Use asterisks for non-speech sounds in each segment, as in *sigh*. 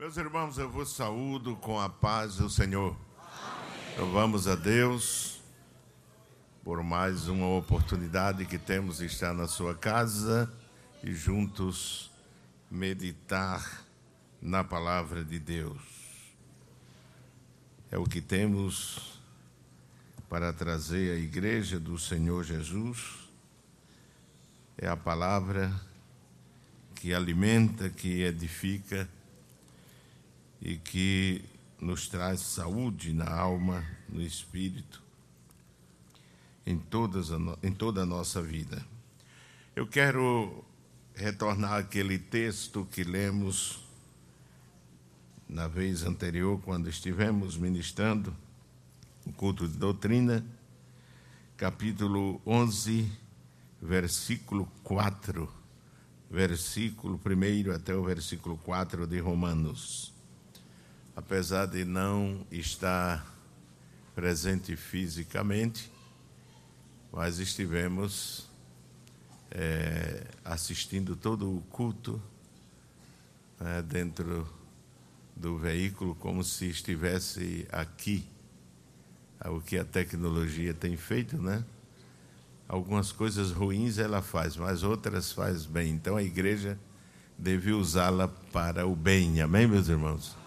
Meus irmãos, eu vos saúdo com a paz do Senhor. Louvamos a Deus por mais uma oportunidade que temos de estar na sua casa e juntos meditar na palavra de Deus. É o que temos para trazer à igreja do Senhor Jesus. É a palavra que alimenta, que edifica e que nos traz saúde na alma, no espírito, em, todas em toda a nossa vida. Eu quero retornar àquele texto que lemos na vez anterior, quando estivemos ministrando o culto de doutrina, capítulo 11, versículo 4, versículo 1 até o versículo 4 de Romanos apesar de não estar presente fisicamente, mas estivemos é, assistindo todo o culto é, dentro do veículo, como se estivesse aqui. O que a tecnologia tem feito, né? Algumas coisas ruins ela faz, mas outras faz bem. Então a igreja deve usá-la para o bem. Amém, meus irmãos?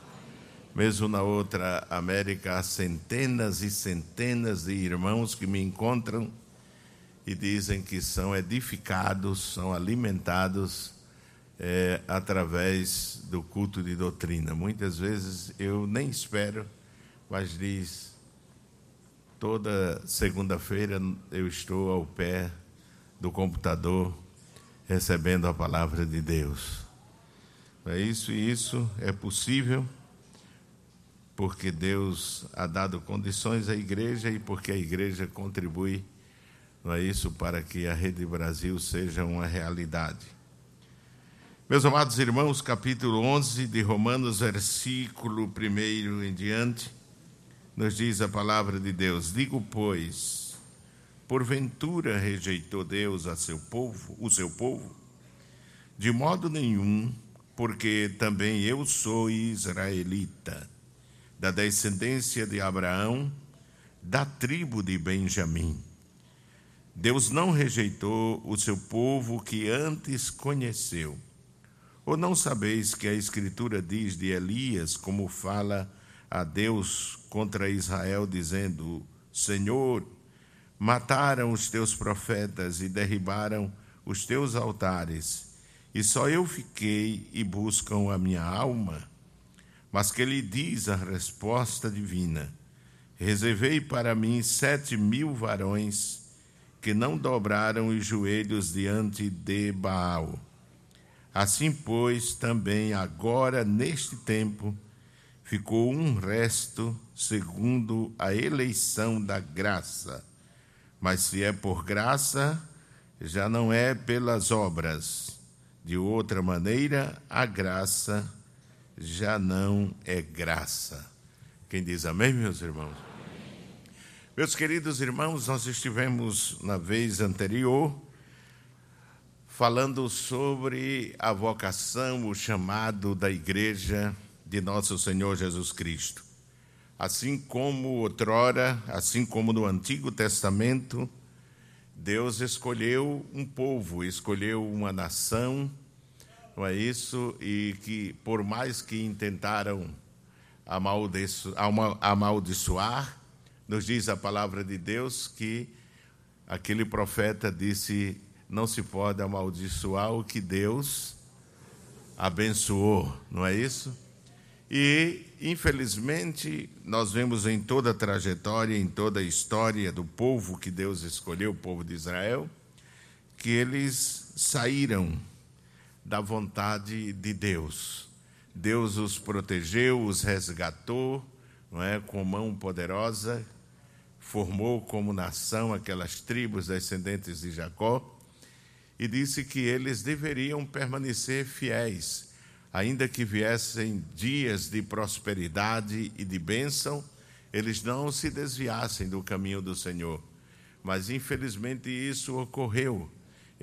Mesmo na outra América, há centenas e centenas de irmãos que me encontram e dizem que são edificados, são alimentados é, através do culto de doutrina. Muitas vezes eu nem espero, mas diz: toda segunda-feira eu estou ao pé do computador recebendo a palavra de Deus. É isso e isso é possível porque Deus ha dado condições à igreja e porque a igreja contribui, não é isso, para que a Rede Brasil seja uma realidade. Meus amados irmãos, capítulo 11 de Romanos, versículo 1 em diante, nos diz a palavra de Deus: Digo, pois, porventura rejeitou Deus a seu povo, o seu povo? De modo nenhum, porque também eu sou israelita da descendência de Abraão, da tribo de Benjamim. Deus não rejeitou o seu povo que antes conheceu. Ou não sabeis que a Escritura diz de Elias, como fala a Deus contra Israel, dizendo: Senhor, mataram os teus profetas e derribaram os teus altares, e só eu fiquei e buscam a minha alma? Mas que lhe diz a resposta divina: Reservei para mim sete mil varões que não dobraram os joelhos diante de Baal. Assim, pois, também agora, neste tempo, ficou um resto segundo a eleição da graça. Mas se é por graça, já não é pelas obras. De outra maneira, a graça já não é graça. Quem diz amém, meus irmãos? Amém. Meus queridos irmãos, nós estivemos na vez anterior falando sobre a vocação, o chamado da igreja de nosso Senhor Jesus Cristo. Assim como outrora, assim como no Antigo Testamento, Deus escolheu um povo, escolheu uma nação, não é isso? E que, por mais que tentaram amaldiçoar, nos diz a palavra de Deus que aquele profeta disse: não se pode amaldiçoar o que Deus abençoou, não é isso? E, infelizmente, nós vemos em toda a trajetória, em toda a história do povo que Deus escolheu, o povo de Israel, que eles saíram da vontade de Deus. Deus os protegeu, os resgatou, não é, com mão poderosa, formou como nação aquelas tribos descendentes de Jacó e disse que eles deveriam permanecer fiéis, ainda que viessem dias de prosperidade e de bênção, eles não se desviassem do caminho do Senhor. Mas infelizmente isso ocorreu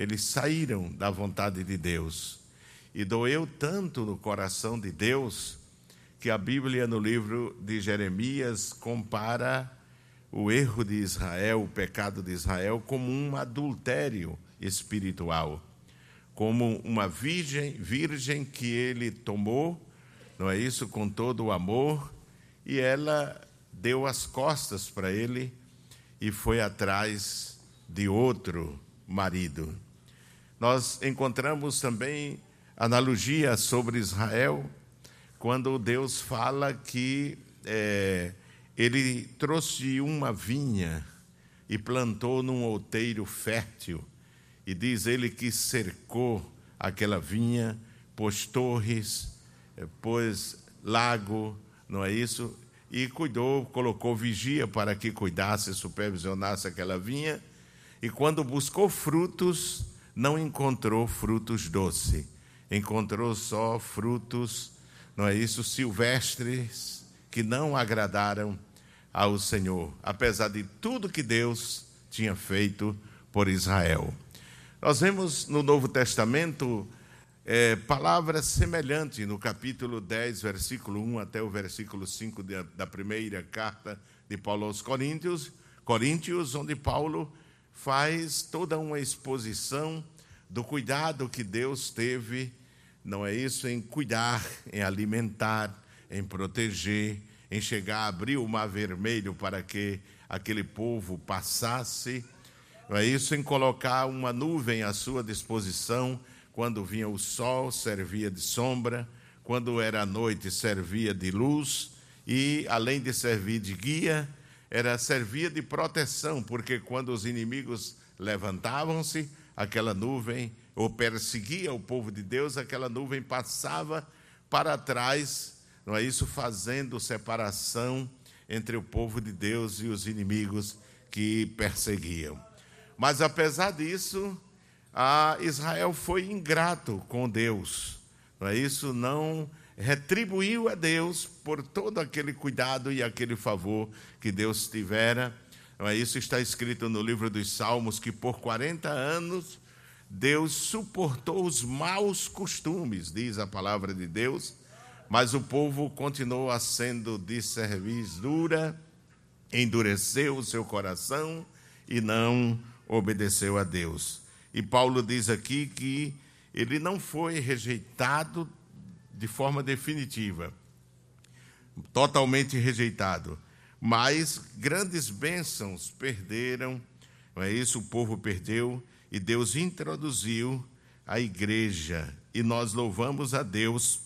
eles saíram da vontade de Deus. E doeu tanto no coração de Deus que a Bíblia, no livro de Jeremias, compara o erro de Israel, o pecado de Israel, como um adultério espiritual, como uma virgem, virgem que ele tomou, não é isso, com todo o amor, e ela deu as costas para ele e foi atrás de outro marido. Nós encontramos também analogia sobre Israel, quando Deus fala que é, ele trouxe uma vinha e plantou num outeiro fértil, e diz ele que cercou aquela vinha, pôs torres, é, pôs lago, não é isso? E cuidou, colocou vigia para que cuidasse, supervisionasse aquela vinha, e quando buscou frutos, não encontrou frutos doces, encontrou só frutos, não é isso, silvestres, que não agradaram ao Senhor, apesar de tudo que Deus tinha feito por Israel. Nós vemos no Novo Testamento é, palavras semelhantes no capítulo 10, versículo 1 até o versículo 5 de, da primeira carta de Paulo aos Coríntios, Coríntios, onde Paulo faz toda uma exposição do cuidado que Deus teve, não é isso, em cuidar, em alimentar, em proteger, em chegar a abrir o mar vermelho para que aquele povo passasse, não é isso, em colocar uma nuvem à sua disposição quando vinha o sol, servia de sombra, quando era noite, servia de luz, e além de servir de guia, era servia de proteção, porque quando os inimigos levantavam-se, aquela nuvem, ou perseguia o povo de Deus, aquela nuvem passava para trás, não é isso? Fazendo separação entre o povo de Deus e os inimigos que perseguiam. Mas apesar disso, Israel foi ingrato com Deus, não é isso? Não retribuiu a Deus por todo aquele cuidado e aquele favor que Deus tivera. É isso está escrito no livro dos Salmos que por 40 anos Deus suportou os maus costumes, diz a palavra de Deus, mas o povo continuou sendo de serviço dura, endureceu o seu coração e não obedeceu a Deus. E Paulo diz aqui que ele não foi rejeitado de forma definitiva, totalmente rejeitado, mas grandes bênçãos perderam, não é isso? O povo perdeu e Deus introduziu a igreja e nós louvamos a Deus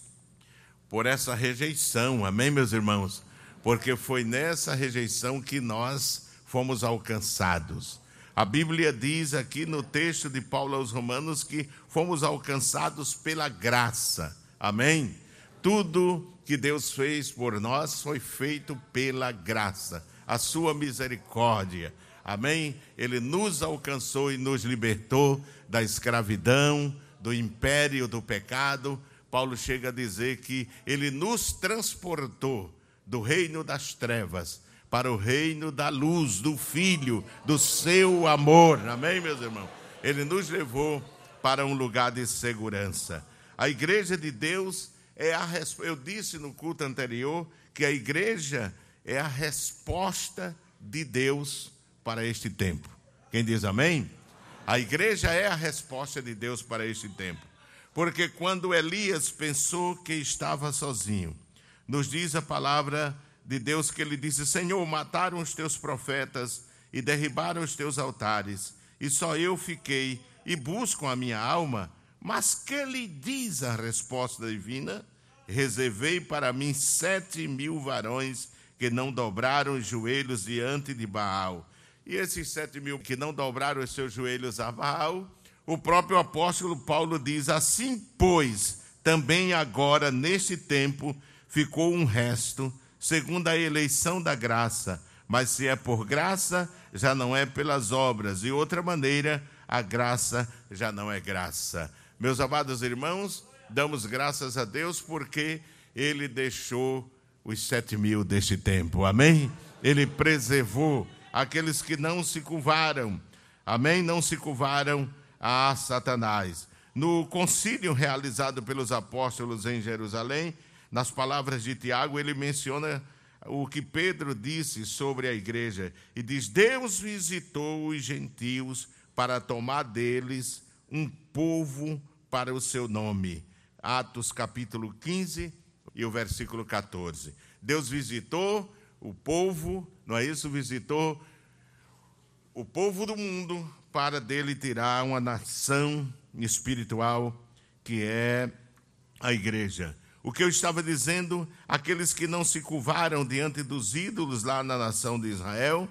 por essa rejeição, amém, meus irmãos? Porque foi nessa rejeição que nós fomos alcançados. A Bíblia diz aqui no texto de Paulo aos Romanos que fomos alcançados pela graça. Amém? Tudo que Deus fez por nós foi feito pela graça, a sua misericórdia. Amém? Ele nos alcançou e nos libertou da escravidão, do império do pecado. Paulo chega a dizer que ele nos transportou do reino das trevas para o reino da luz, do Filho, do seu amor. Amém, meus irmãos? Ele nos levou para um lugar de segurança. A igreja de Deus é a eu disse no culto anterior que a igreja é a resposta de Deus para este tempo. Quem diz amém? A igreja é a resposta de Deus para este tempo. Porque quando Elias pensou que estava sozinho, nos diz a palavra de Deus que ele disse: Senhor, mataram os teus profetas e derribaram os teus altares, e só eu fiquei e busco a minha alma. Mas que lhe diz a resposta divina? Reservei para mim sete mil varões que não dobraram os joelhos diante de Baal. E esses sete mil que não dobraram os seus joelhos a Baal, o próprio apóstolo Paulo diz: Assim, pois, também agora, neste tempo, ficou um resto, segundo a eleição da graça. Mas se é por graça, já não é pelas obras. De outra maneira, a graça já não é graça. Meus amados irmãos, damos graças a Deus porque Ele deixou os sete mil deste tempo, amém? Ele preservou aqueles que não se curvaram, amém? Não se curvaram a Satanás. No concílio realizado pelos apóstolos em Jerusalém, nas palavras de Tiago, ele menciona o que Pedro disse sobre a igreja e diz: Deus visitou os gentios para tomar deles um povo para o seu nome. Atos capítulo 15 e o versículo 14. Deus visitou o povo, não é isso? Visitou o povo do mundo para dele tirar uma nação espiritual que é a igreja. O que eu estava dizendo, aqueles que não se curvaram diante dos ídolos lá na nação de Israel,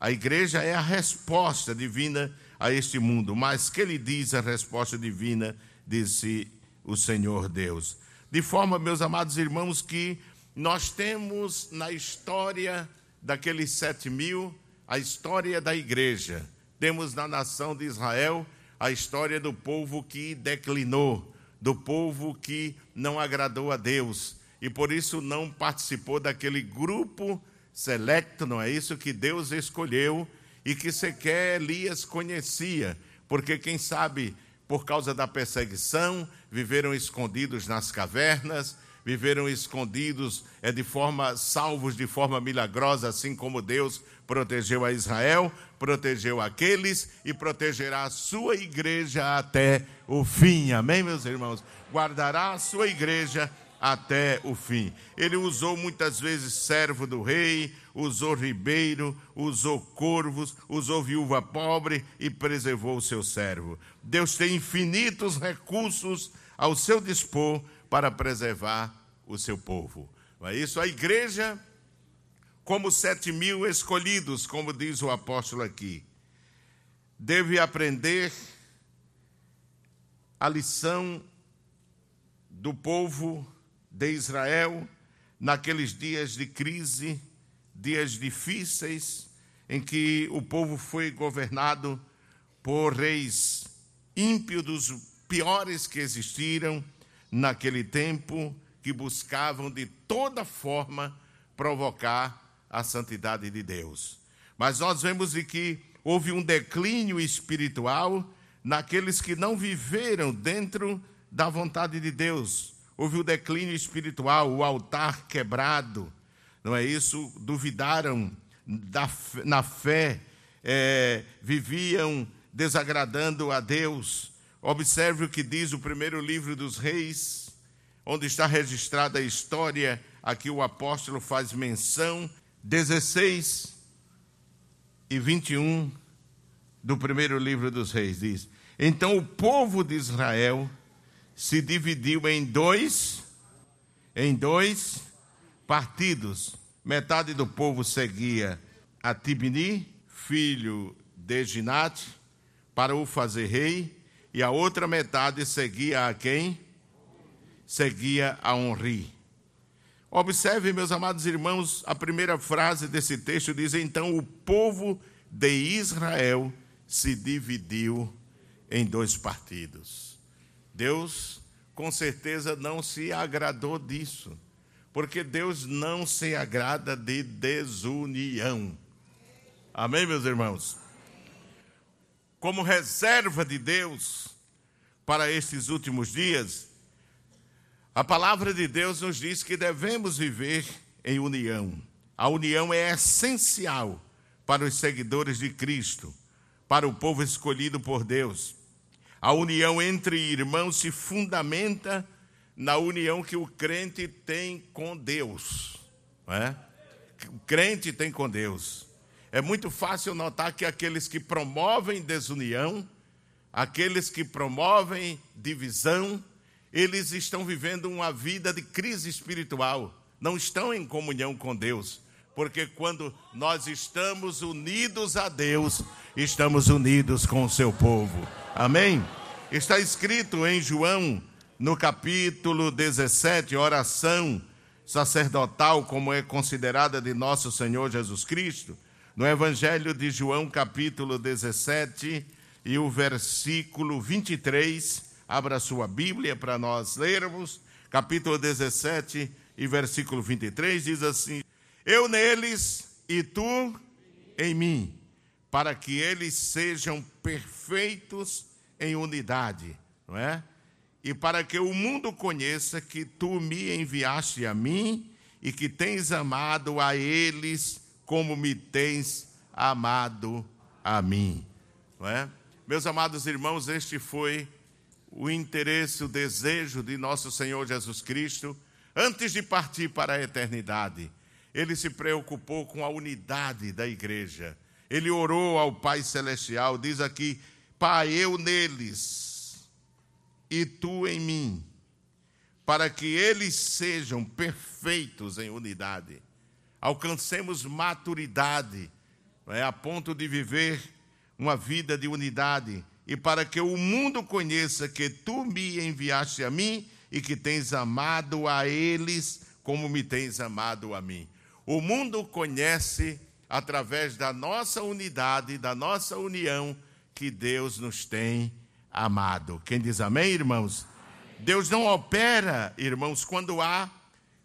a igreja é a resposta divina a este mundo. Mas que ele diz a resposta divina, disse o Senhor Deus. De forma, meus amados irmãos, que nós temos na história daqueles sete mil a história da igreja. Temos na nação de Israel a história do povo que declinou, do povo que não agradou a Deus e por isso não participou daquele grupo selecto, não é isso que Deus escolheu e que sequer Elias conhecia, porque quem sabe por causa da perseguição viveram escondidos nas cavernas, viveram escondidos é de forma salvos de forma milagrosa, assim como Deus protegeu a Israel, protegeu aqueles e protegerá a sua igreja até o fim. Amém, meus irmãos? Guardará a sua igreja até o fim. Ele usou muitas vezes servo do rei, usou ribeiro, usou corvos, usou viúva pobre e preservou o seu servo. Deus tem infinitos recursos ao seu dispor para preservar o seu povo. Não é isso? A igreja, como sete mil escolhidos, como diz o apóstolo aqui, deve aprender a lição do povo de Israel naqueles dias de crise, dias difíceis, em que o povo foi governado por reis ímpios dos piores que existiram naquele tempo, que buscavam de toda forma provocar a santidade de Deus. Mas nós vemos de que houve um declínio espiritual naqueles que não viveram dentro da vontade de Deus. Houve o declínio espiritual, o altar quebrado, não é isso? Duvidaram da, na fé, é, viviam desagradando a Deus. Observe o que diz o primeiro livro dos Reis, onde está registrada a história, aqui o apóstolo faz menção, 16 e 21 do primeiro livro dos Reis, diz: Então o povo de Israel se dividiu em dois, em dois partidos. Metade do povo seguia a Tibni, filho de Ginate, para o fazer rei, e a outra metade seguia a quem? Seguia a Onri. Observe, meus amados irmãos, a primeira frase desse texto diz: Então o povo de Israel se dividiu em dois partidos. Deus, com certeza, não se agradou disso, porque Deus não se agrada de desunião. Amém, meus irmãos? Como reserva de Deus para estes últimos dias, a palavra de Deus nos diz que devemos viver em união. A união é essencial para os seguidores de Cristo, para o povo escolhido por Deus. A união entre irmãos se fundamenta na união que o crente tem com Deus. É? O crente tem com Deus. É muito fácil notar que aqueles que promovem desunião, aqueles que promovem divisão, eles estão vivendo uma vida de crise espiritual, não estão em comunhão com Deus. Porque quando nós estamos unidos a Deus, estamos unidos com o seu povo. Amém? Está escrito em João, no capítulo 17, oração sacerdotal, como é considerada de nosso Senhor Jesus Cristo, no Evangelho de João, capítulo 17, e o versículo 23. Abra sua Bíblia para nós lermos. Capítulo 17 e versículo 23 diz assim: Eu neles e tu em mim para que eles sejam perfeitos em unidade, não é? e para que o mundo conheça que tu me enviaste a mim e que tens amado a eles como me tens amado a mim. Não é? Meus amados irmãos, este foi o interesse, o desejo de nosso Senhor Jesus Cristo antes de partir para a eternidade. Ele se preocupou com a unidade da igreja. Ele orou ao Pai Celestial, diz aqui: Pai, eu neles e tu em mim, para que eles sejam perfeitos em unidade, alcancemos maturidade, é, a ponto de viver uma vida de unidade, e para que o mundo conheça que tu me enviaste a mim e que tens amado a eles como me tens amado a mim. O mundo conhece através da nossa unidade, da nossa união, que Deus nos tem amado. Quem diz amém, irmãos? Deus não opera, irmãos, quando há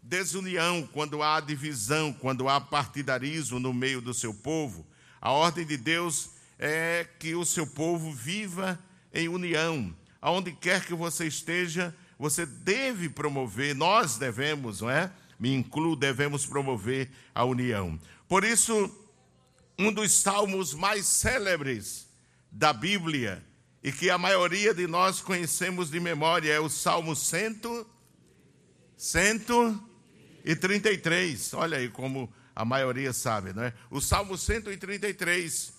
desunião, quando há divisão, quando há partidarismo no meio do seu povo. A ordem de Deus é que o seu povo viva em união. Aonde quer que você esteja, você deve promover, nós devemos, não é? Me incluo, devemos promover a união. Por isso, um dos salmos mais célebres da Bíblia e que a maioria de nós conhecemos de memória, é o Salmo 100, 133. Olha aí como a maioria sabe, não é? O Salmo 133,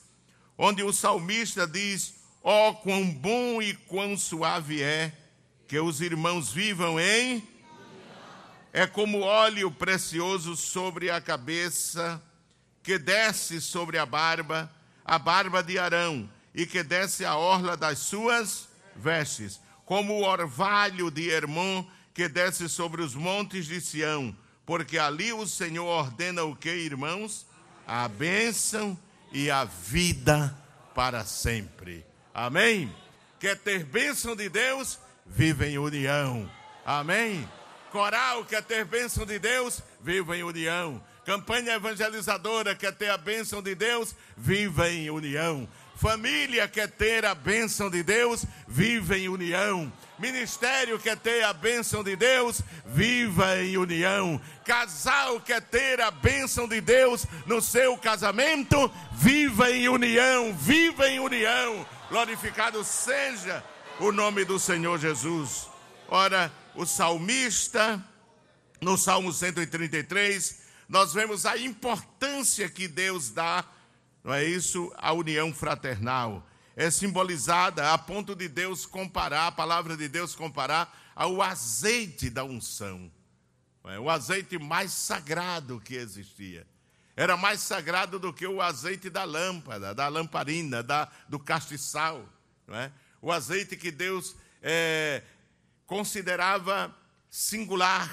onde o salmista diz: Ó, oh, quão bom e quão suave é que os irmãos vivam em. É como óleo precioso sobre a cabeça, que desce sobre a barba, a barba de Arão e que desce a orla das suas vestes, como o orvalho de Hermon que desce sobre os montes de Sião, porque ali o Senhor ordena o que, irmãos? A bênção e a vida para sempre. Amém? Quer ter bênção de Deus? Viva em união. Amém? Coral quer ter bênção de Deus? Viva em união. Campanha evangelizadora quer ter a bênção de Deus? Viva em união. Família quer ter a bênção de Deus, viva em união. Ministério quer ter a bênção de Deus, viva em união. Casal quer ter a bênção de Deus no seu casamento, viva em união, viva em união. Glorificado seja o nome do Senhor Jesus. Ora, o salmista, no Salmo 133, nós vemos a importância que Deus dá não é isso? A união fraternal é simbolizada a ponto de Deus comparar, a palavra de Deus comparar ao azeite da unção. É? O azeite mais sagrado que existia. Era mais sagrado do que o azeite da lâmpada, da lamparina, da, do castiçal. É? O azeite que Deus é, considerava singular,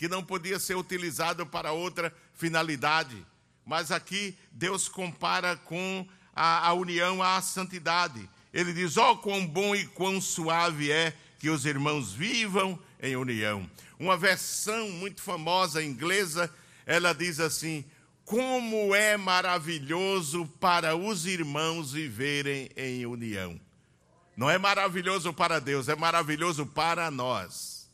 que não podia ser utilizado para outra finalidade. Mas aqui Deus compara com a, a união à santidade. Ele diz: Ó, oh, quão bom e quão suave é que os irmãos vivam em união. Uma versão muito famosa inglesa, ela diz assim: Como é maravilhoso para os irmãos viverem em união. Não é maravilhoso para Deus, é maravilhoso para nós.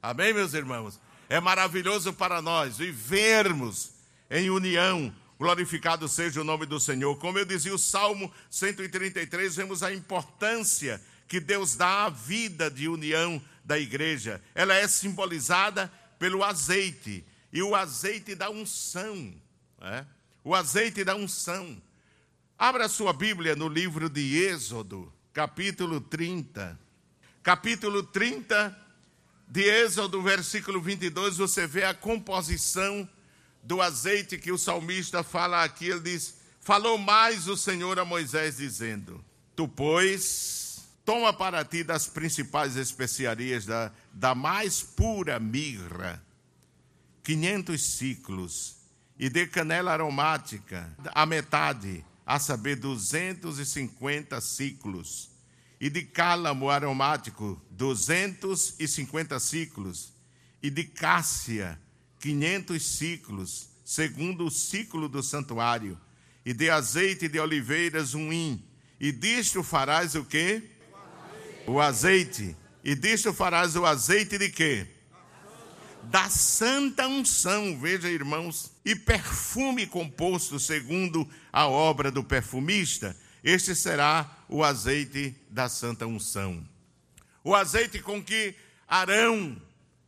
Amém, meus irmãos? É maravilhoso para nós vivermos em união. Glorificado seja o nome do Senhor. Como eu dizia, o Salmo 133, vemos a importância que Deus dá à vida de união da igreja. Ela é simbolizada pelo azeite, e o azeite da unção. É? O azeite da unção. Abra sua Bíblia no livro de Êxodo, capítulo 30. Capítulo 30 de Êxodo, versículo 22, você vê a composição do azeite que o salmista fala aqui, ele diz: Falou mais o Senhor a Moisés, dizendo: Tu, pois, toma para ti das principais especiarias da, da mais pura mirra, 500 ciclos, e de canela aromática, a metade, a saber, 250 ciclos, e de cálamo aromático, 250 ciclos, e de cássia, 500 ciclos, segundo o ciclo do santuário, e de azeite de oliveiras um hin, e disto farás o quê? O azeite. E disto farás o azeite de quê? Da santa unção, veja irmãos, e perfume composto segundo a obra do perfumista, este será o azeite da santa unção. O azeite com que Arão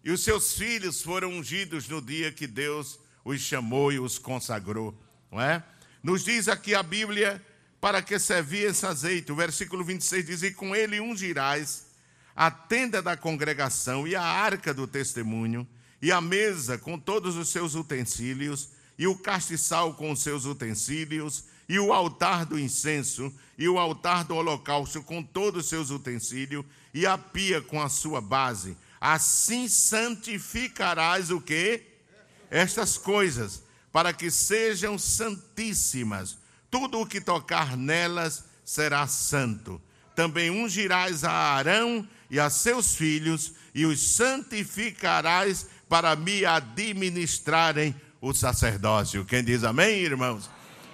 e os seus filhos foram ungidos no dia que Deus os chamou e os consagrou, não é? Nos diz aqui a Bíblia para que servia esse azeite. O versículo 26 diz: E com ele ungirás a tenda da congregação e a arca do testemunho, e a mesa com todos os seus utensílios, e o castiçal com os seus utensílios, e o altar do incenso, e o altar do holocausto com todos os seus utensílios, e a pia com a sua base. Assim santificarás o que? Estas coisas, para que sejam santíssimas. Tudo o que tocar nelas será santo. Também ungirás a Arão e a seus filhos, e os santificarás para me administrarem o sacerdócio. Quem diz amém, irmãos?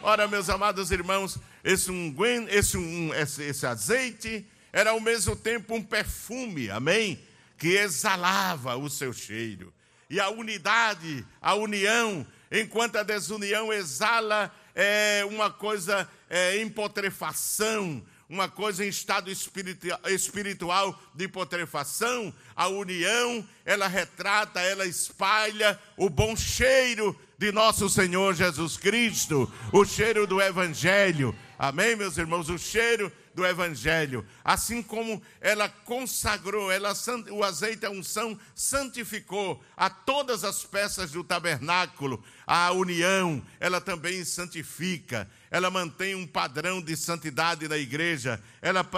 Ora, meus amados irmãos, esse, unguento, esse, um, esse, esse azeite era ao mesmo tempo um perfume, amém? Que exalava o seu cheiro. E a unidade, a união, enquanto a desunião exala é, uma coisa é, em putrefação, uma coisa em estado espiritual de putrefação, a união, ela retrata, ela espalha o bom cheiro de nosso Senhor Jesus Cristo, o cheiro do Evangelho. Amém, meus irmãos? O cheiro do Evangelho. Assim como ela consagrou, ela, o azeite, a unção, santificou a todas as peças do tabernáculo, a união, ela também santifica, ela mantém um padrão de santidade na igreja, ela,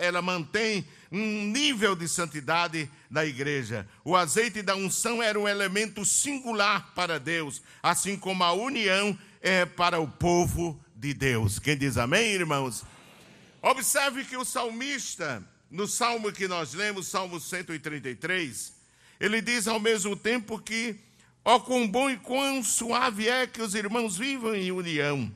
ela mantém um nível de santidade na igreja. O azeite da unção era um elemento singular para Deus, assim como a união é para o povo de Deus. Quem diz amém, irmãos? Observe que o salmista, no salmo que nós lemos, Salmo 133, ele diz ao mesmo tempo que, ó, quão bom e quão suave é que os irmãos vivam em união.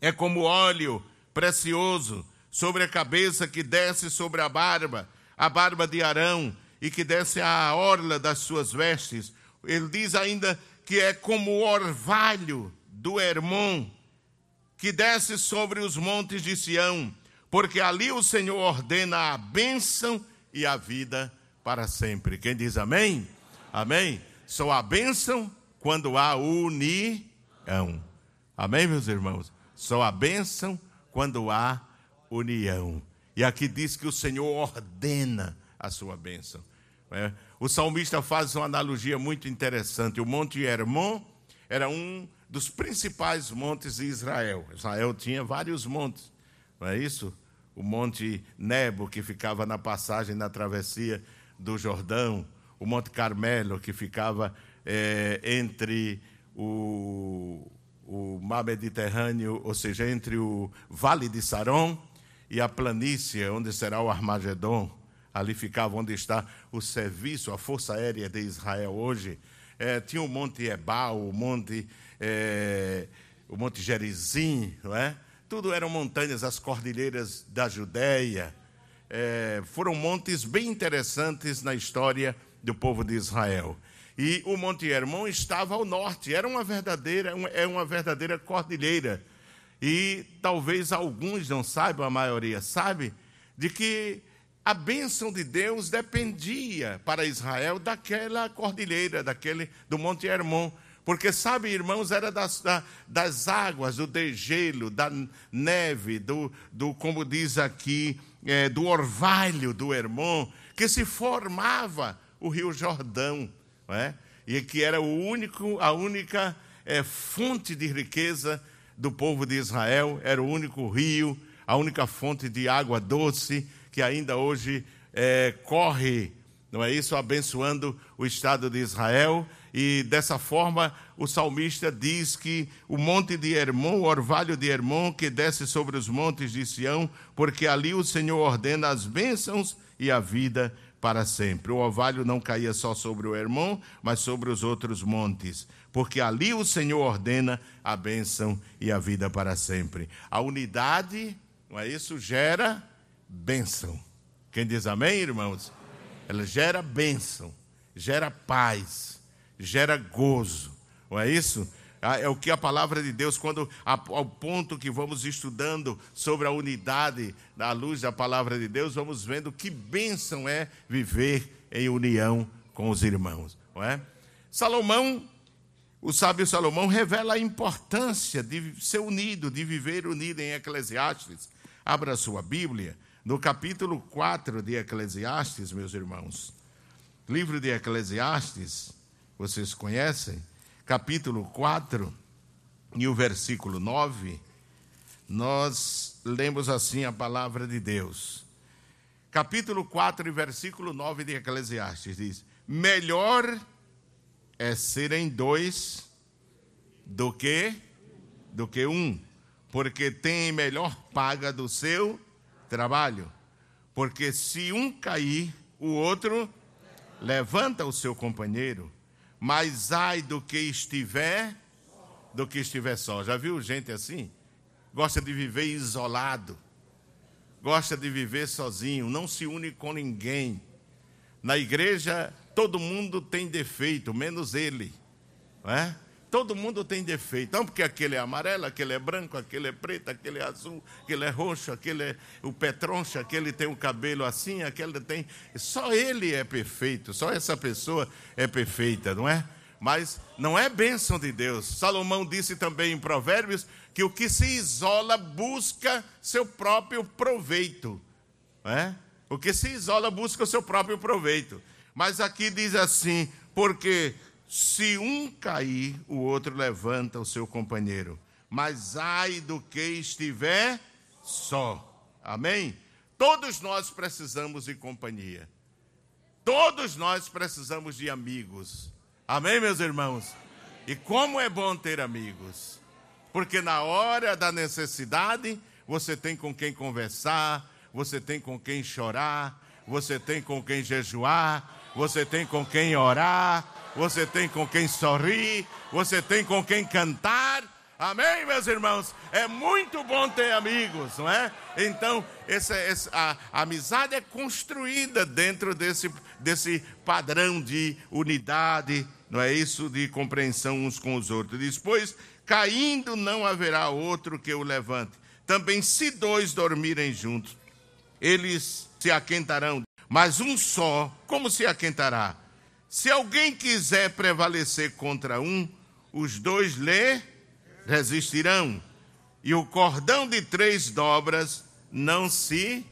É como óleo precioso sobre a cabeça que desce sobre a barba, a barba de Arão, e que desce à orla das suas vestes. Ele diz ainda que é como o orvalho do Hermon, que desce sobre os montes de Sião porque ali o Senhor ordena a bênção e a vida para sempre. Quem diz amém? Amém? Só a bênção quando há união. Amém, meus irmãos? Só a bênção quando há união. E aqui diz que o Senhor ordena a sua bênção. É? O salmista faz uma analogia muito interessante. O Monte Hermon era um dos principais montes de Israel. Israel tinha vários montes, não é isso? o Monte Nebo, que ficava na passagem, na travessia do Jordão, o Monte Carmelo, que ficava é, entre o, o mar Mediterrâneo, ou seja, entre o Vale de Saron e a planície, onde será o Armagedon. Ali ficava onde está o serviço, a Força Aérea de Israel hoje. É, tinha o Monte Ebal, o Monte, é, o Monte Gerizim, não é? tudo eram montanhas, as cordilheiras da Judéia. É, foram montes bem interessantes na história do povo de Israel. E o Monte Hermon estava ao norte, era uma verdadeira, é uma verdadeira cordilheira. E talvez alguns não saibam, a maioria sabe, de que a bênção de Deus dependia para Israel daquela cordilheira, daquele do Monte Hermon. Porque, sabe, irmãos, era das, das águas, do degelo, da neve, do, do como diz aqui, é, do orvalho do Hermon, que se formava o rio Jordão, é? e que era o único, a única é, fonte de riqueza do povo de Israel, era o único rio, a única fonte de água doce que ainda hoje é, corre, não é isso, abençoando o Estado de Israel. E dessa forma o salmista diz que o monte de Hermon, o orvalho de Hermon, que desce sobre os montes de Sião, porque ali o Senhor ordena as bênçãos e a vida para sempre. O orvalho não caía só sobre o Hermon, mas sobre os outros montes, porque ali o Senhor ordena a bênção e a vida para sempre. A unidade, não é isso? Gera bênção. Quem diz amém, irmãos? Ela gera bênção, gera paz, gera gozo. Não é isso? Ah, é o que a palavra de Deus, quando ao ponto que vamos estudando sobre a unidade da luz da palavra de Deus, vamos vendo que bênção é viver em união com os irmãos, não é? Salomão, o sábio Salomão revela a importância de ser unido, de viver unido em Eclesiastes. Abra sua Bíblia no capítulo 4 de Eclesiastes, meus irmãos. Livro de Eclesiastes, vocês conhecem? capítulo 4 e o versículo 9, nós lemos assim a palavra de Deus. Capítulo 4 e versículo 9 de Eclesiastes diz: Melhor é serem dois do que do que um, porque tem melhor paga do seu trabalho. Porque se um cair, o outro levanta o seu companheiro mas ai do que estiver, do que estiver só. Já viu gente assim? Gosta de viver isolado, gosta de viver sozinho, não se une com ninguém. Na igreja, todo mundo tem defeito, menos ele. Não é? Todo mundo tem defeito. Não porque aquele é amarelo, aquele é branco, aquele é preto, aquele é azul, aquele é roxo, aquele é o petroncha, aquele tem o cabelo assim, aquele tem. Só ele é perfeito, só essa pessoa é perfeita, não é? Mas não é bênção de Deus. Salomão disse também em Provérbios que o que se isola busca seu próprio proveito. Não é? O que se isola busca o seu próprio proveito. Mas aqui diz assim: porque se um cair, o outro levanta o seu companheiro. Mas ai do que estiver só. Amém? Todos nós precisamos de companhia. Todos nós precisamos de amigos. Amém, meus irmãos? E como é bom ter amigos. Porque na hora da necessidade, você tem com quem conversar, você tem com quem chorar, você tem com quem jejuar, você tem com quem orar, você tem com quem sorrir, você tem com quem cantar. Amém, meus irmãos? É muito bom ter amigos, não é? Então, essa, essa, a, a amizade é construída dentro desse, desse padrão de unidade, não é isso? De compreensão uns com os outros. Depois, caindo, não haverá outro que o levante. Também, se dois dormirem juntos, eles se aquentarão. Mas um só, como se aquentará? Se alguém quiser prevalecer contra um, os dois lhe resistirão. E o cordão de três dobras não se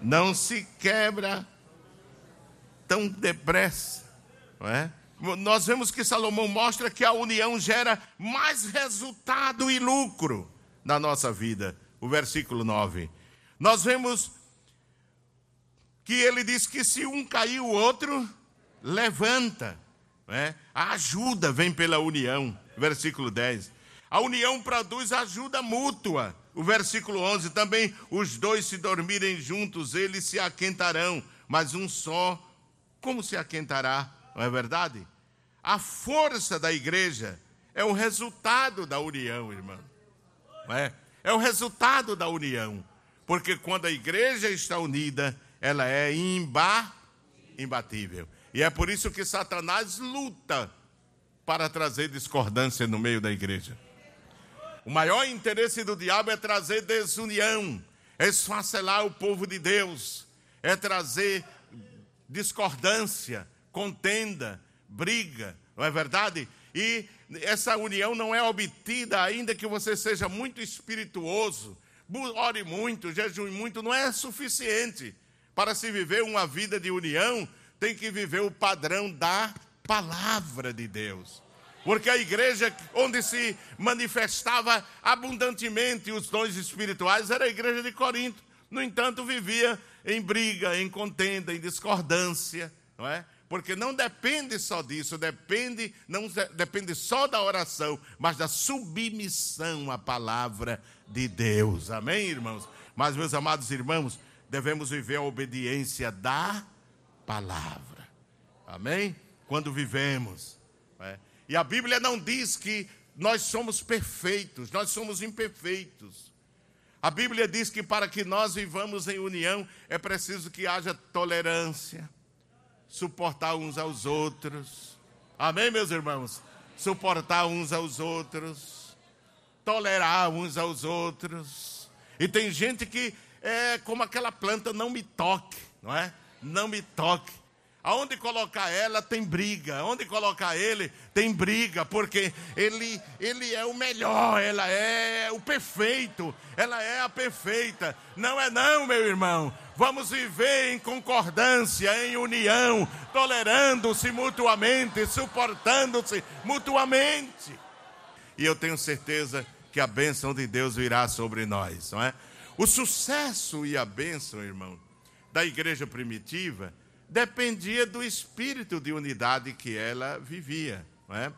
não se quebra tão depressa, não é? Nós vemos que Salomão mostra que a união gera mais resultado e lucro na nossa vida. O versículo 9. Nós vemos que ele diz que se um cair, o outro levanta. Né? A ajuda vem pela união. Versículo 10. A união produz ajuda mútua. O versículo 11 também: os dois se dormirem juntos, eles se aquentarão, mas um só, como se aquentará? Não é verdade? A força da igreja é o resultado da união, irmão. É? é o resultado da união. Porque quando a igreja está unida, ela é imbatível. E é por isso que Satanás luta para trazer discordância no meio da igreja. O maior interesse do diabo é trazer desunião, é esfacelar o povo de Deus, é trazer discordância, contenda, briga, não é verdade? E essa união não é obtida ainda que você seja muito espirituoso, ore muito, jejue muito, não é suficiente para se viver uma vida de união tem que viver o padrão da palavra de Deus. Porque a igreja onde se manifestava abundantemente os dons espirituais era a igreja de Corinto. No entanto, vivia em briga, em contenda, em discordância, não é? Porque não depende só disso, depende não depende só da oração, mas da submissão à palavra de Deus. Amém, irmãos? Mas meus amados irmãos, devemos viver a obediência da palavra. Amém? Quando vivemos. É? E a Bíblia não diz que nós somos perfeitos, nós somos imperfeitos. A Bíblia diz que para que nós vivamos em união é preciso que haja tolerância, suportar uns aos outros. Amém, meus irmãos? Suportar uns aos outros, tolerar uns aos outros. E tem gente que é como aquela planta, não me toque, não é? Não me toque. Aonde colocar ela tem briga, aonde colocar ele tem briga, porque ele, ele é o melhor, ela é o perfeito, ela é a perfeita. Não é não, meu irmão. Vamos viver em concordância, em união, tolerando-se mutuamente, suportando-se mutuamente. E eu tenho certeza que a bênção de Deus virá sobre nós, não é? O sucesso e a bênção, irmão, da igreja primitiva dependia do espírito de unidade que ela vivia. É?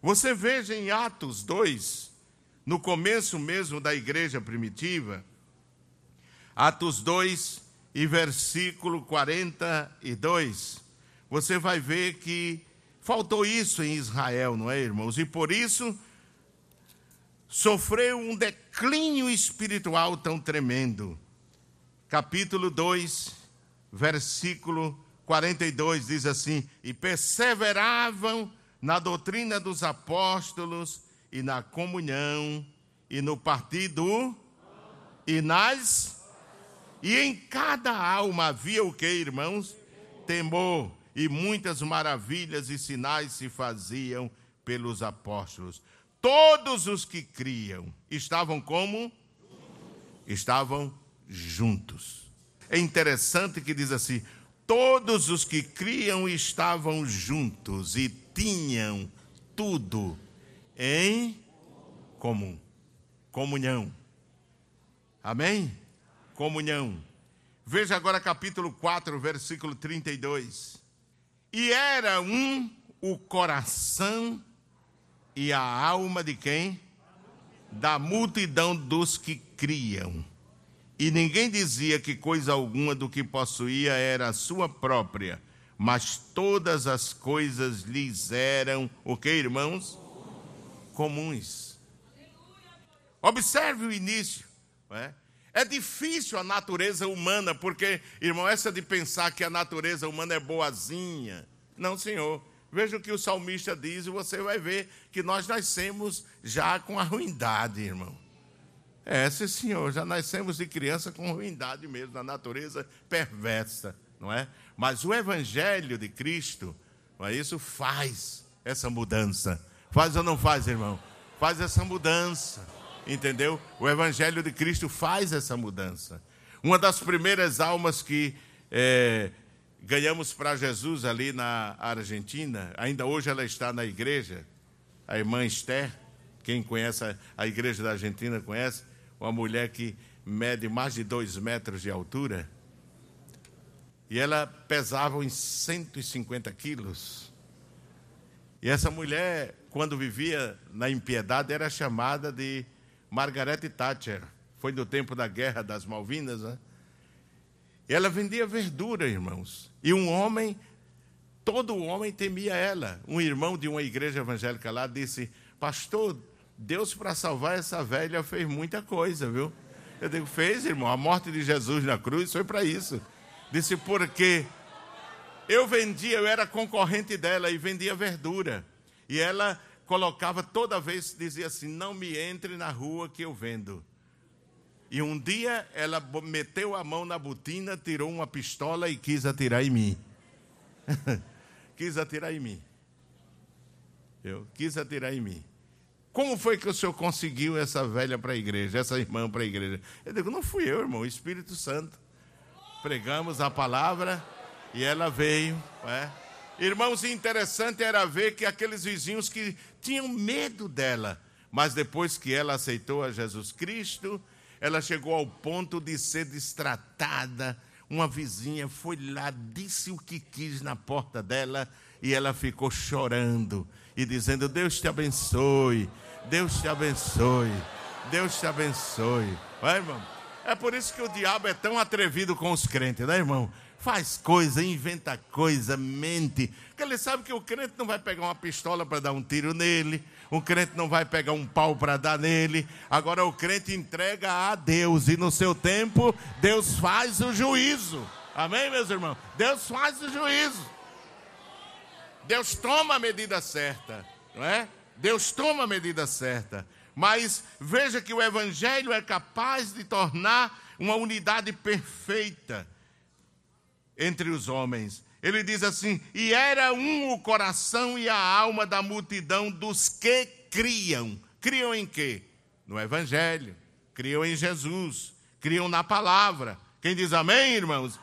Você veja em Atos 2, no começo mesmo da igreja primitiva, Atos 2 e versículo 42, você vai ver que faltou isso em Israel, não é, irmãos? E por isso sofreu um declínio espiritual tão tremendo. Capítulo 2, versículo 42 diz assim: E perseveravam na doutrina dos apóstolos, e na comunhão, e no partido, e nas. E em cada alma havia o que, irmãos? Temor, e muitas maravilhas e sinais se faziam pelos apóstolos. Todos os que criam estavam como? Estavam juntos. É interessante que diz assim: todos os que criam estavam juntos e tinham tudo em comum. Comunhão. Amém? Comunhão. Veja agora capítulo 4, versículo 32. E era um o coração e a alma de quem? Da multidão dos que criam e ninguém dizia que coisa alguma do que possuía era sua própria, mas todas as coisas lhes eram o que, irmãos? Comuns. Observe o início. É? é difícil a natureza humana, porque, irmão, essa de pensar que a natureza humana é boazinha. Não, senhor. Veja o que o salmista diz e você vai ver que nós nascemos já com a ruindade, irmão. É, sim, senhor, já nascemos de criança com ruindade mesmo, na natureza perversa, não é? Mas o Evangelho de Cristo, não é isso, faz essa mudança. Faz ou não faz, irmão? Faz essa mudança, entendeu? O Evangelho de Cristo faz essa mudança. Uma das primeiras almas que é, ganhamos para Jesus ali na Argentina, ainda hoje ela está na igreja, a irmã Esther, quem conhece a igreja da Argentina conhece, uma mulher que mede mais de dois metros de altura, e ela pesava uns 150 quilos. E essa mulher, quando vivia na impiedade, era chamada de Margaret Thatcher. Foi no tempo da Guerra das Malvinas, né? Ela vendia verdura, irmãos. E um homem, todo homem temia ela. Um irmão de uma igreja evangélica lá disse: Pastor, Deus, para salvar essa velha, fez muita coisa, viu? Eu digo, fez, irmão. A morte de Jesus na cruz foi para isso. Disse, porque eu vendia, eu era concorrente dela e vendia verdura. E ela colocava toda vez, dizia assim: Não me entre na rua que eu vendo. E um dia ela meteu a mão na botina, tirou uma pistola e quis atirar em mim. *laughs* quis atirar em mim. Eu quis atirar em mim. Como foi que o senhor conseguiu essa velha para a igreja, essa irmã para a igreja? Eu digo, não fui eu, irmão, o Espírito Santo. Pregamos a palavra e ela veio. É? Irmãos, interessante era ver que aqueles vizinhos que tinham medo dela, mas depois que ela aceitou a Jesus Cristo, ela chegou ao ponto de ser destratada. Uma vizinha foi lá, disse o que quis na porta dela e ela ficou chorando e dizendo: Deus te abençoe. Deus te abençoe. Deus te abençoe. Vai, irmão? É por isso que o diabo é tão atrevido com os crentes, né, irmão? Faz coisa, inventa coisa, mente. Porque ele sabe que o crente não vai pegar uma pistola para dar um tiro nele, o crente não vai pegar um pau para dar nele. Agora o crente entrega a Deus e no seu tempo Deus faz o juízo. Amém, meus irmãos? Deus faz o juízo. Deus toma a medida certa, não é? Deus toma a medida certa. Mas veja que o Evangelho é capaz de tornar uma unidade perfeita entre os homens. Ele diz assim: E era um o coração e a alma da multidão dos que criam. Criam em quê? No Evangelho. Criam em Jesus. Criam na palavra. Quem diz amém, irmãos?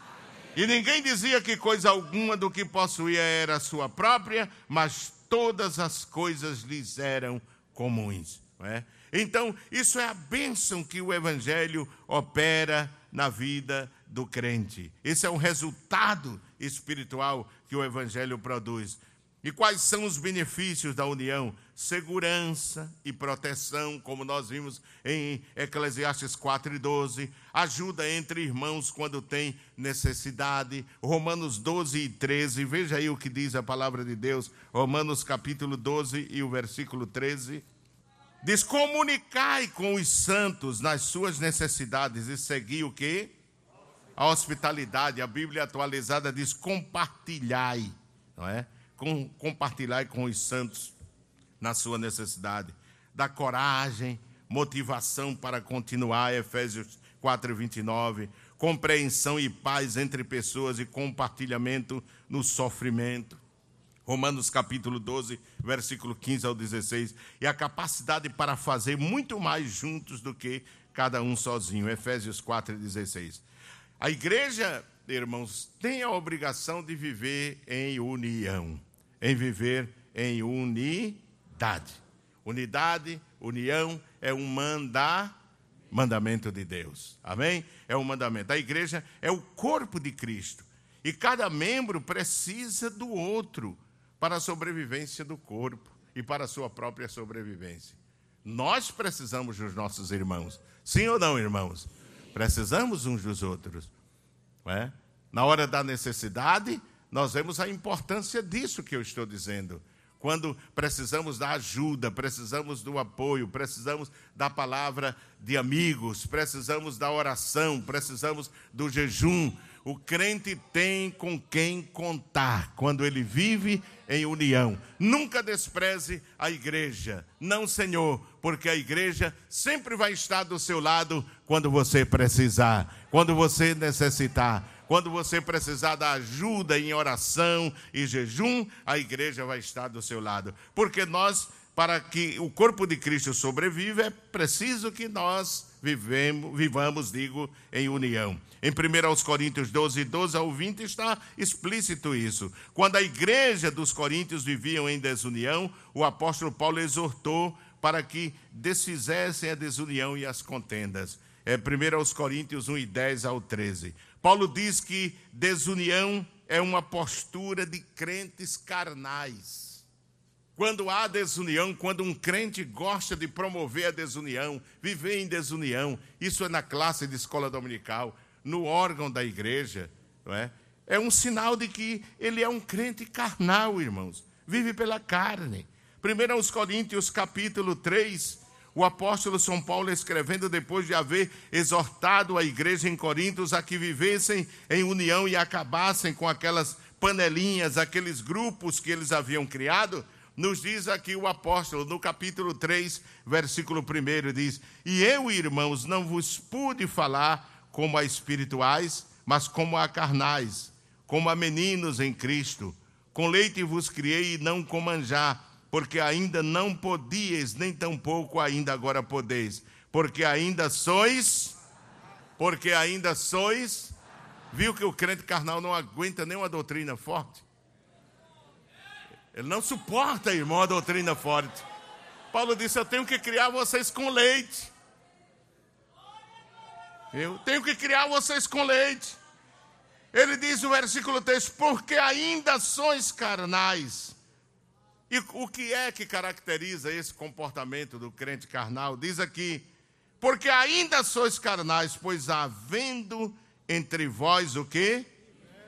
E ninguém dizia que coisa alguma do que possuía era sua própria, mas todas as coisas lhes eram comuns. É? Então, isso é a bênção que o Evangelho opera na vida do crente. Esse é o resultado espiritual que o Evangelho produz. E quais são os benefícios da união? Segurança e proteção, como nós vimos em Eclesiastes 4 e 12. Ajuda entre irmãos quando tem necessidade. Romanos 12 e 13. Veja aí o que diz a palavra de Deus. Romanos capítulo 12 e o versículo 13. Diz: Comunicai com os santos nas suas necessidades e segui o que? A hospitalidade. A Bíblia atualizada diz: compartilhai, não é? com, compartilhar com os santos na sua necessidade. Da coragem, motivação para continuar, Efésios 4, 29. Compreensão e paz entre pessoas e compartilhamento no sofrimento. Romanos capítulo 12, versículo 15 ao 16. E a capacidade para fazer muito mais juntos do que cada um sozinho. Efésios 4, 16. A igreja, irmãos, tem a obrigação de viver em união em viver em unidade. Unidade, união é um manda, mandamento de Deus. Amém? É um mandamento. A igreja é o corpo de Cristo. E cada membro precisa do outro para a sobrevivência do corpo e para a sua própria sobrevivência. Nós precisamos dos nossos irmãos. Sim ou não, irmãos? Precisamos uns dos outros. É? Na hora da necessidade, nós vemos a importância disso que eu estou dizendo. Quando precisamos da ajuda, precisamos do apoio, precisamos da palavra de amigos, precisamos da oração, precisamos do jejum. O crente tem com quem contar quando ele vive em união. Nunca despreze a igreja. Não, Senhor, porque a igreja sempre vai estar do seu lado quando você precisar, quando você necessitar quando você precisar da ajuda em oração e jejum, a igreja vai estar do seu lado. Porque nós, para que o corpo de Cristo sobreviva, é preciso que nós vivemos, vivamos, digo, em união. Em 1 Coríntios 12, 12 ao 20 está explícito isso. Quando a igreja dos Coríntios viviam em desunião, o apóstolo Paulo exortou para que desfizessem a desunião e as contendas. É 1 Coríntios 1 e 10 ao 13. Paulo diz que desunião é uma postura de crentes carnais. Quando há desunião, quando um crente gosta de promover a desunião, viver em desunião, isso é na classe de escola dominical, no órgão da igreja, não é? É um sinal de que ele é um crente carnal, irmãos. Vive pela carne. 1 Coríntios capítulo 3, o apóstolo São Paulo escrevendo depois de haver exortado a igreja em Corintos a que vivessem em união e acabassem com aquelas panelinhas, aqueles grupos que eles haviam criado, nos diz aqui o apóstolo, no capítulo 3, versículo 1, diz: E eu, irmãos, não vos pude falar como a espirituais, mas como a carnais, como a meninos em Cristo. Com leite vos criei e não com manjar porque ainda não podíeis, nem tampouco ainda agora podeis, porque ainda sois, porque ainda sois. Viu que o crente carnal não aguenta nenhuma doutrina forte? Ele não suporta, irmão, a doutrina forte. Paulo disse: Eu tenho que criar vocês com leite. Eu tenho que criar vocês com leite. Ele diz no versículo 3: Porque ainda sois carnais. E o que é que caracteriza esse comportamento do crente carnal? Diz aqui: porque ainda sois carnais, pois havendo entre vós o que?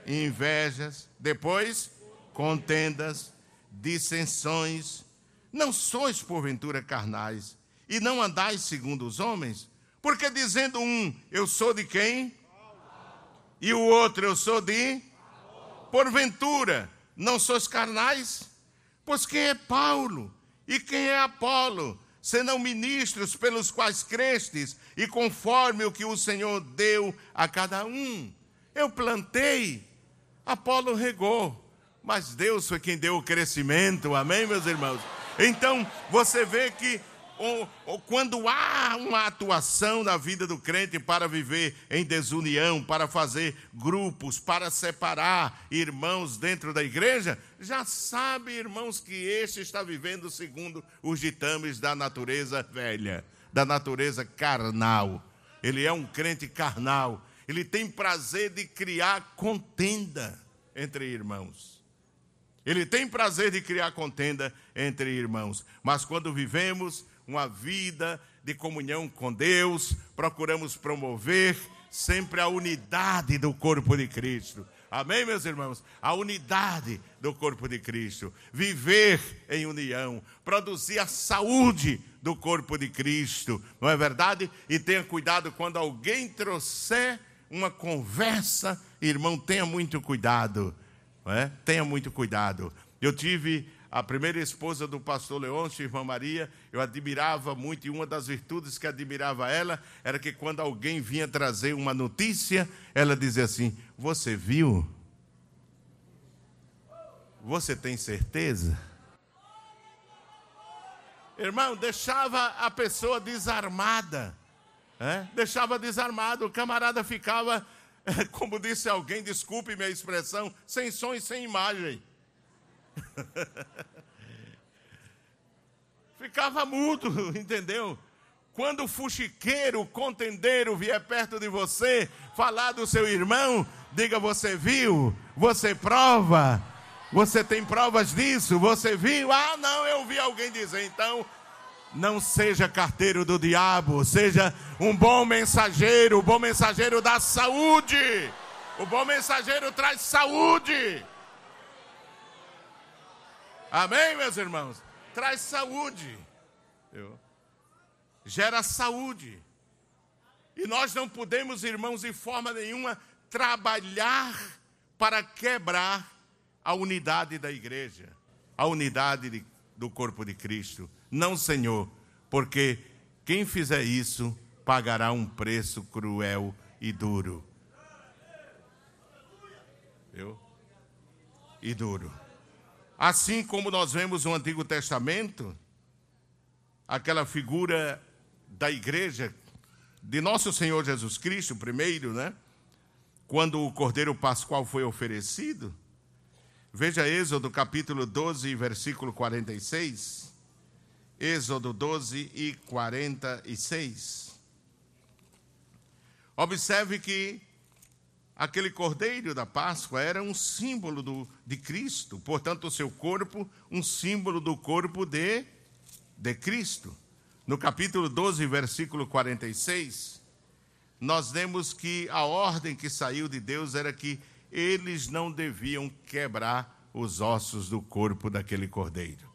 Invejas, depois contendas, dissensões. Não sois porventura carnais, e não andais segundo os homens? Porque dizendo um, eu sou de quem? E o outro, eu sou de? Porventura Não sois carnais? Pois quem é Paulo e quem é Apolo, senão ministros pelos quais crestes e conforme o que o Senhor deu a cada um? Eu plantei, Apolo regou, mas Deus foi quem deu o crescimento, amém, meus irmãos? Então, você vê que ou, ou, quando há uma atuação na vida do crente para viver em desunião, para fazer grupos, para separar irmãos dentro da igreja, já sabe, irmãos, que este está vivendo segundo os ditames da natureza velha, da natureza carnal. Ele é um crente carnal. Ele tem prazer de criar contenda entre irmãos. Ele tem prazer de criar contenda entre irmãos. Mas quando vivemos uma vida de comunhão com Deus, procuramos promover sempre a unidade do corpo de Cristo. Amém, meus irmãos? A unidade do corpo de Cristo. Viver em união, produzir a saúde do corpo de Cristo, não é verdade? E tenha cuidado quando alguém trouxer uma conversa, irmão, tenha muito cuidado, é? Tenha muito cuidado. Eu tive a primeira esposa do pastor Leôncio, irmã Maria, eu admirava muito, e uma das virtudes que admirava ela era que quando alguém vinha trazer uma notícia, ela dizia assim: Você viu? Você tem certeza? Irmão, deixava a pessoa desarmada, é? deixava desarmado, o camarada ficava, *laughs* como disse alguém, desculpe minha expressão, sem som e sem imagem. *laughs* Ficava mudo, *laughs* entendeu? Quando o fuxiqueiro, o contendeiro vier perto de você, falar do seu irmão, diga: Você viu? Você prova? Você tem provas disso? Você viu? Ah, não, eu vi alguém dizer. Então, não seja carteiro do diabo, seja um bom mensageiro, o bom mensageiro da saúde. O bom mensageiro traz saúde. Amém, meus irmãos? Traz saúde. Gera saúde. E nós não podemos, irmãos, de forma nenhuma, trabalhar para quebrar a unidade da igreja, a unidade de, do corpo de Cristo. Não, Senhor, porque quem fizer isso pagará um preço cruel e duro. Viu? E duro. Assim como nós vemos no Antigo Testamento, aquela figura da igreja de nosso Senhor Jesus Cristo, primeiro, né? Quando o Cordeiro Pascual foi oferecido, veja Êxodo capítulo 12, versículo 46. Êxodo 12 e 46. Observe que aquele cordeiro da Páscoa era um símbolo do, de Cristo, portanto, o seu corpo, um símbolo do corpo de, de Cristo. No capítulo 12, versículo 46, nós vemos que a ordem que saiu de Deus era que eles não deviam quebrar os ossos do corpo daquele cordeiro.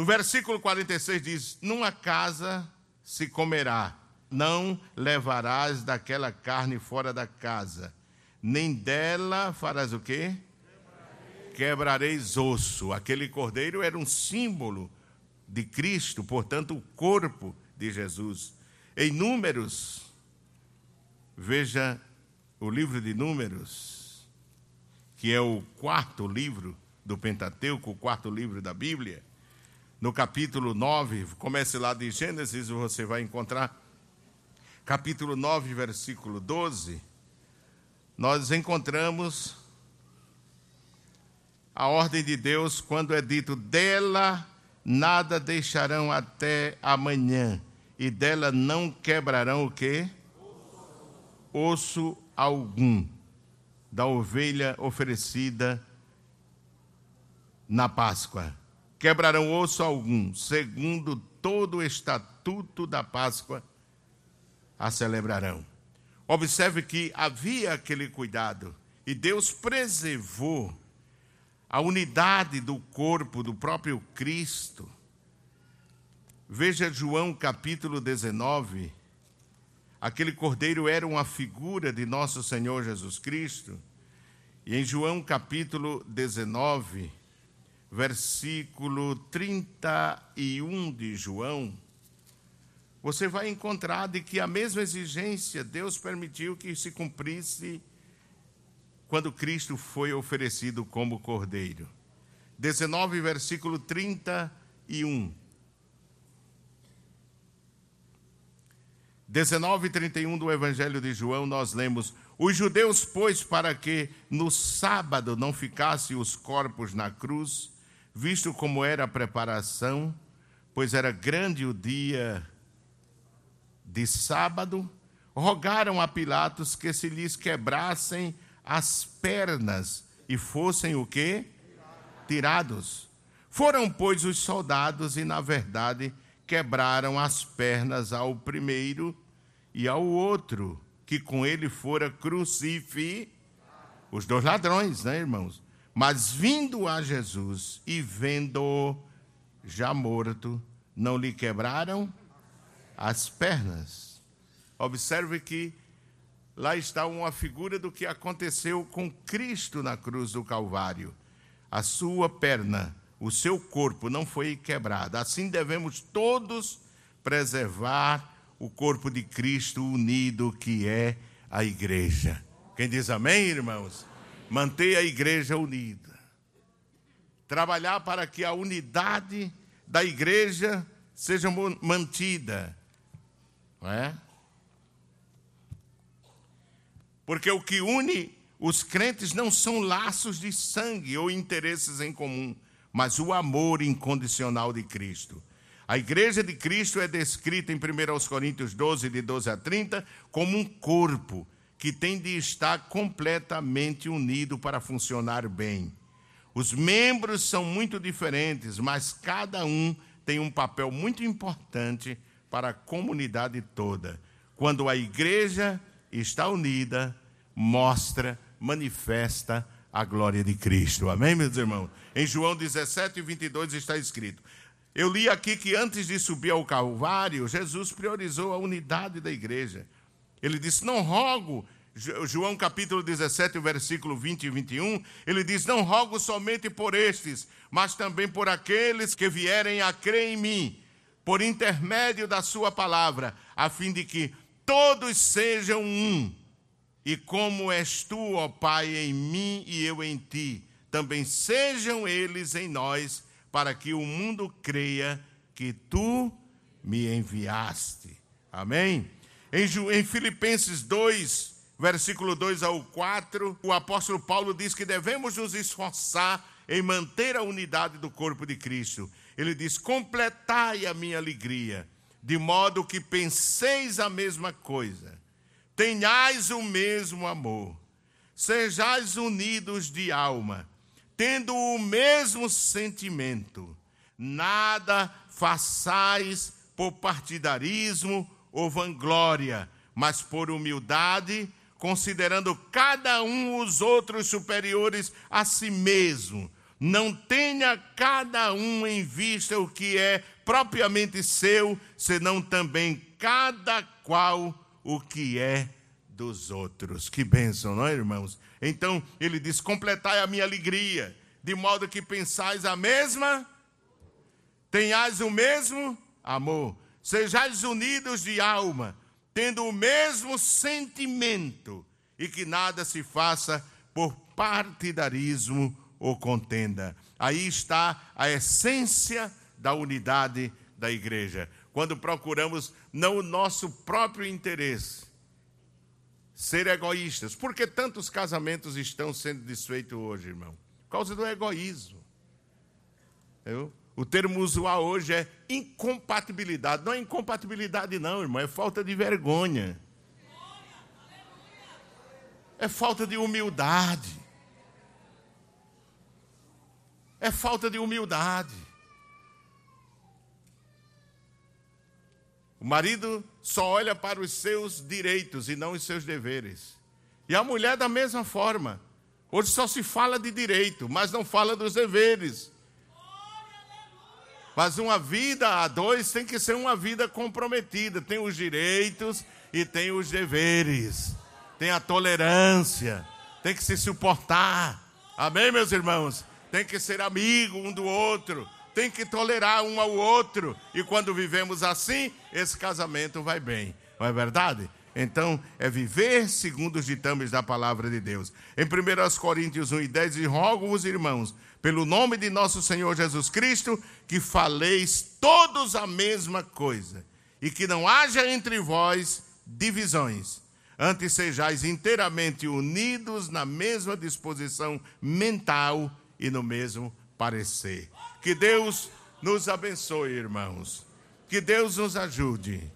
No versículo 46 diz: Numa casa se comerá não levarás daquela carne fora da casa, nem dela farás o quê? Quebrareis osso. Aquele cordeiro era um símbolo de Cristo, portanto, o corpo de Jesus. Em Números, veja o livro de Números, que é o quarto livro do Pentateuco, o quarto livro da Bíblia. No capítulo 9, comece lá de Gênesis, você vai encontrar capítulo 9, versículo 12, nós encontramos a ordem de Deus quando é dito: dela nada deixarão até amanhã, e dela não quebrarão o quê? Osso algum da ovelha oferecida na Páscoa. Quebrarão osso algum, segundo todo o estatuto da Páscoa a celebrarão. Observe que havia aquele cuidado e Deus preservou a unidade do corpo do próprio Cristo. Veja João capítulo 19. Aquele cordeiro era uma figura de nosso Senhor Jesus Cristo. E em João capítulo 19, versículo 31 de João, você vai encontrar de que a mesma exigência Deus permitiu que se cumprisse quando Cristo foi oferecido como cordeiro. 19, versículo 31. 19 e 31 do Evangelho de João, nós lemos: Os judeus, pois, para que no sábado não ficassem os corpos na cruz, visto como era a preparação, pois era grande o dia de sábado, rogaram a Pilatos que se lhes quebrassem as pernas e fossem o quê? Tirados. Foram, pois, os soldados e, na verdade, quebraram as pernas ao primeiro e ao outro, que com ele fora crucificado. Os dois ladrões, né, irmãos? Mas vindo a Jesus e vendo-o já morto, não lhe quebraram as pernas. Observe que lá está uma figura do que aconteceu com Cristo na cruz do Calvário. A sua perna, o seu corpo não foi quebrado. Assim devemos todos preservar o corpo de Cristo unido, que é a igreja. Quem diz amém, irmãos? Manter a igreja unida, trabalhar para que a unidade da igreja seja mantida, não é? Porque o que une os crentes não são laços de sangue ou interesses em comum, mas o amor incondicional de Cristo. A igreja de Cristo é descrita em 1 Coríntios 12, de 12 a 30, como um corpo que tem de estar completamente unido para funcionar bem. Os membros são muito diferentes, mas cada um tem um papel muito importante para a comunidade toda. Quando a igreja está unida, mostra, manifesta a glória de Cristo. Amém, meus irmãos? Em João 17, 22 está escrito: Eu li aqui que antes de subir ao Calvário, Jesus priorizou a unidade da igreja. Ele disse: Não rogo, João capítulo 17, versículo 20 e 21, ele diz: Não rogo somente por estes, mas também por aqueles que vierem a crer em mim, por intermédio da Sua palavra, a fim de que todos sejam um. E como és tu, ó Pai, em mim e eu em ti, também sejam eles em nós, para que o mundo creia que tu me enviaste. Amém? Em, Filipenses 2, versículo 2 ao 4, o apóstolo Paulo diz que devemos nos esforçar em manter a unidade do corpo de Cristo. Ele diz: completai a minha alegria, de modo que penseis a mesma coisa, tenhais o mesmo amor, sejais unidos de alma, tendo o mesmo sentimento, nada façais por partidarismo ou vanglória, mas por humildade, considerando cada um os outros superiores a si mesmo. Não tenha cada um em vista o que é propriamente seu, senão também cada qual o que é dos outros. Que bênção, não é, irmãos? Então ele diz: completai a minha alegria, de modo que pensais a mesma, tenhais o mesmo amor, sejais unidos de alma, tendo o mesmo sentimento, e que nada se faça por partidarismo ou contenda. Aí está a essência da unidade da igreja. Quando procuramos não o nosso próprio interesse, ser egoístas. Por que tantos casamentos estão sendo desfeitos hoje, irmão? Por causa do egoísmo. Eu, o termo usual hoje é incompatibilidade. Não é incompatibilidade, não, irmão, é falta de vergonha. É falta de humildade. É falta de humildade. O marido só olha para os seus direitos e não os seus deveres. E a mulher, da mesma forma. Hoje só se fala de direito, mas não fala dos deveres. Mas uma vida a dois tem que ser uma vida comprometida. Tem os direitos e tem os deveres. Tem a tolerância. tem que se suportar. Amém, meus irmãos? Tem que ser amigo um do outro, tem que tolerar um ao outro. E quando vivemos assim, esse casamento vai bem. Não é verdade? Então, é viver segundo os ditames da palavra de Deus. Em 1 Coríntios 1 e 10, e rogo-vos, irmãos, pelo nome de nosso Senhor Jesus Cristo, que faleis todos a mesma coisa, e que não haja entre vós divisões. Antes sejais inteiramente unidos na mesma disposição mental e no mesmo parecer. Que Deus nos abençoe, irmãos. Que Deus nos ajude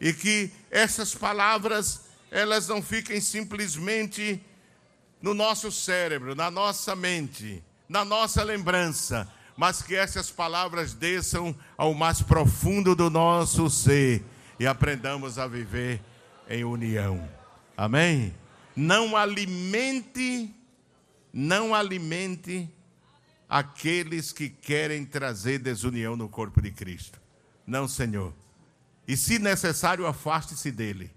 e que essas palavras elas não fiquem simplesmente no nosso cérebro, na nossa mente, na nossa lembrança, mas que essas palavras desçam ao mais profundo do nosso ser e aprendamos a viver em união. Amém? Não alimente, não alimente aqueles que querem trazer desunião no corpo de Cristo. Não, Senhor. E se necessário, afaste-se dele.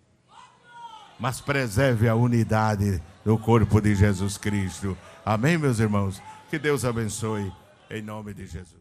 Mas preserve a unidade do corpo de Jesus Cristo. Amém, meus irmãos? Que Deus abençoe em nome de Jesus.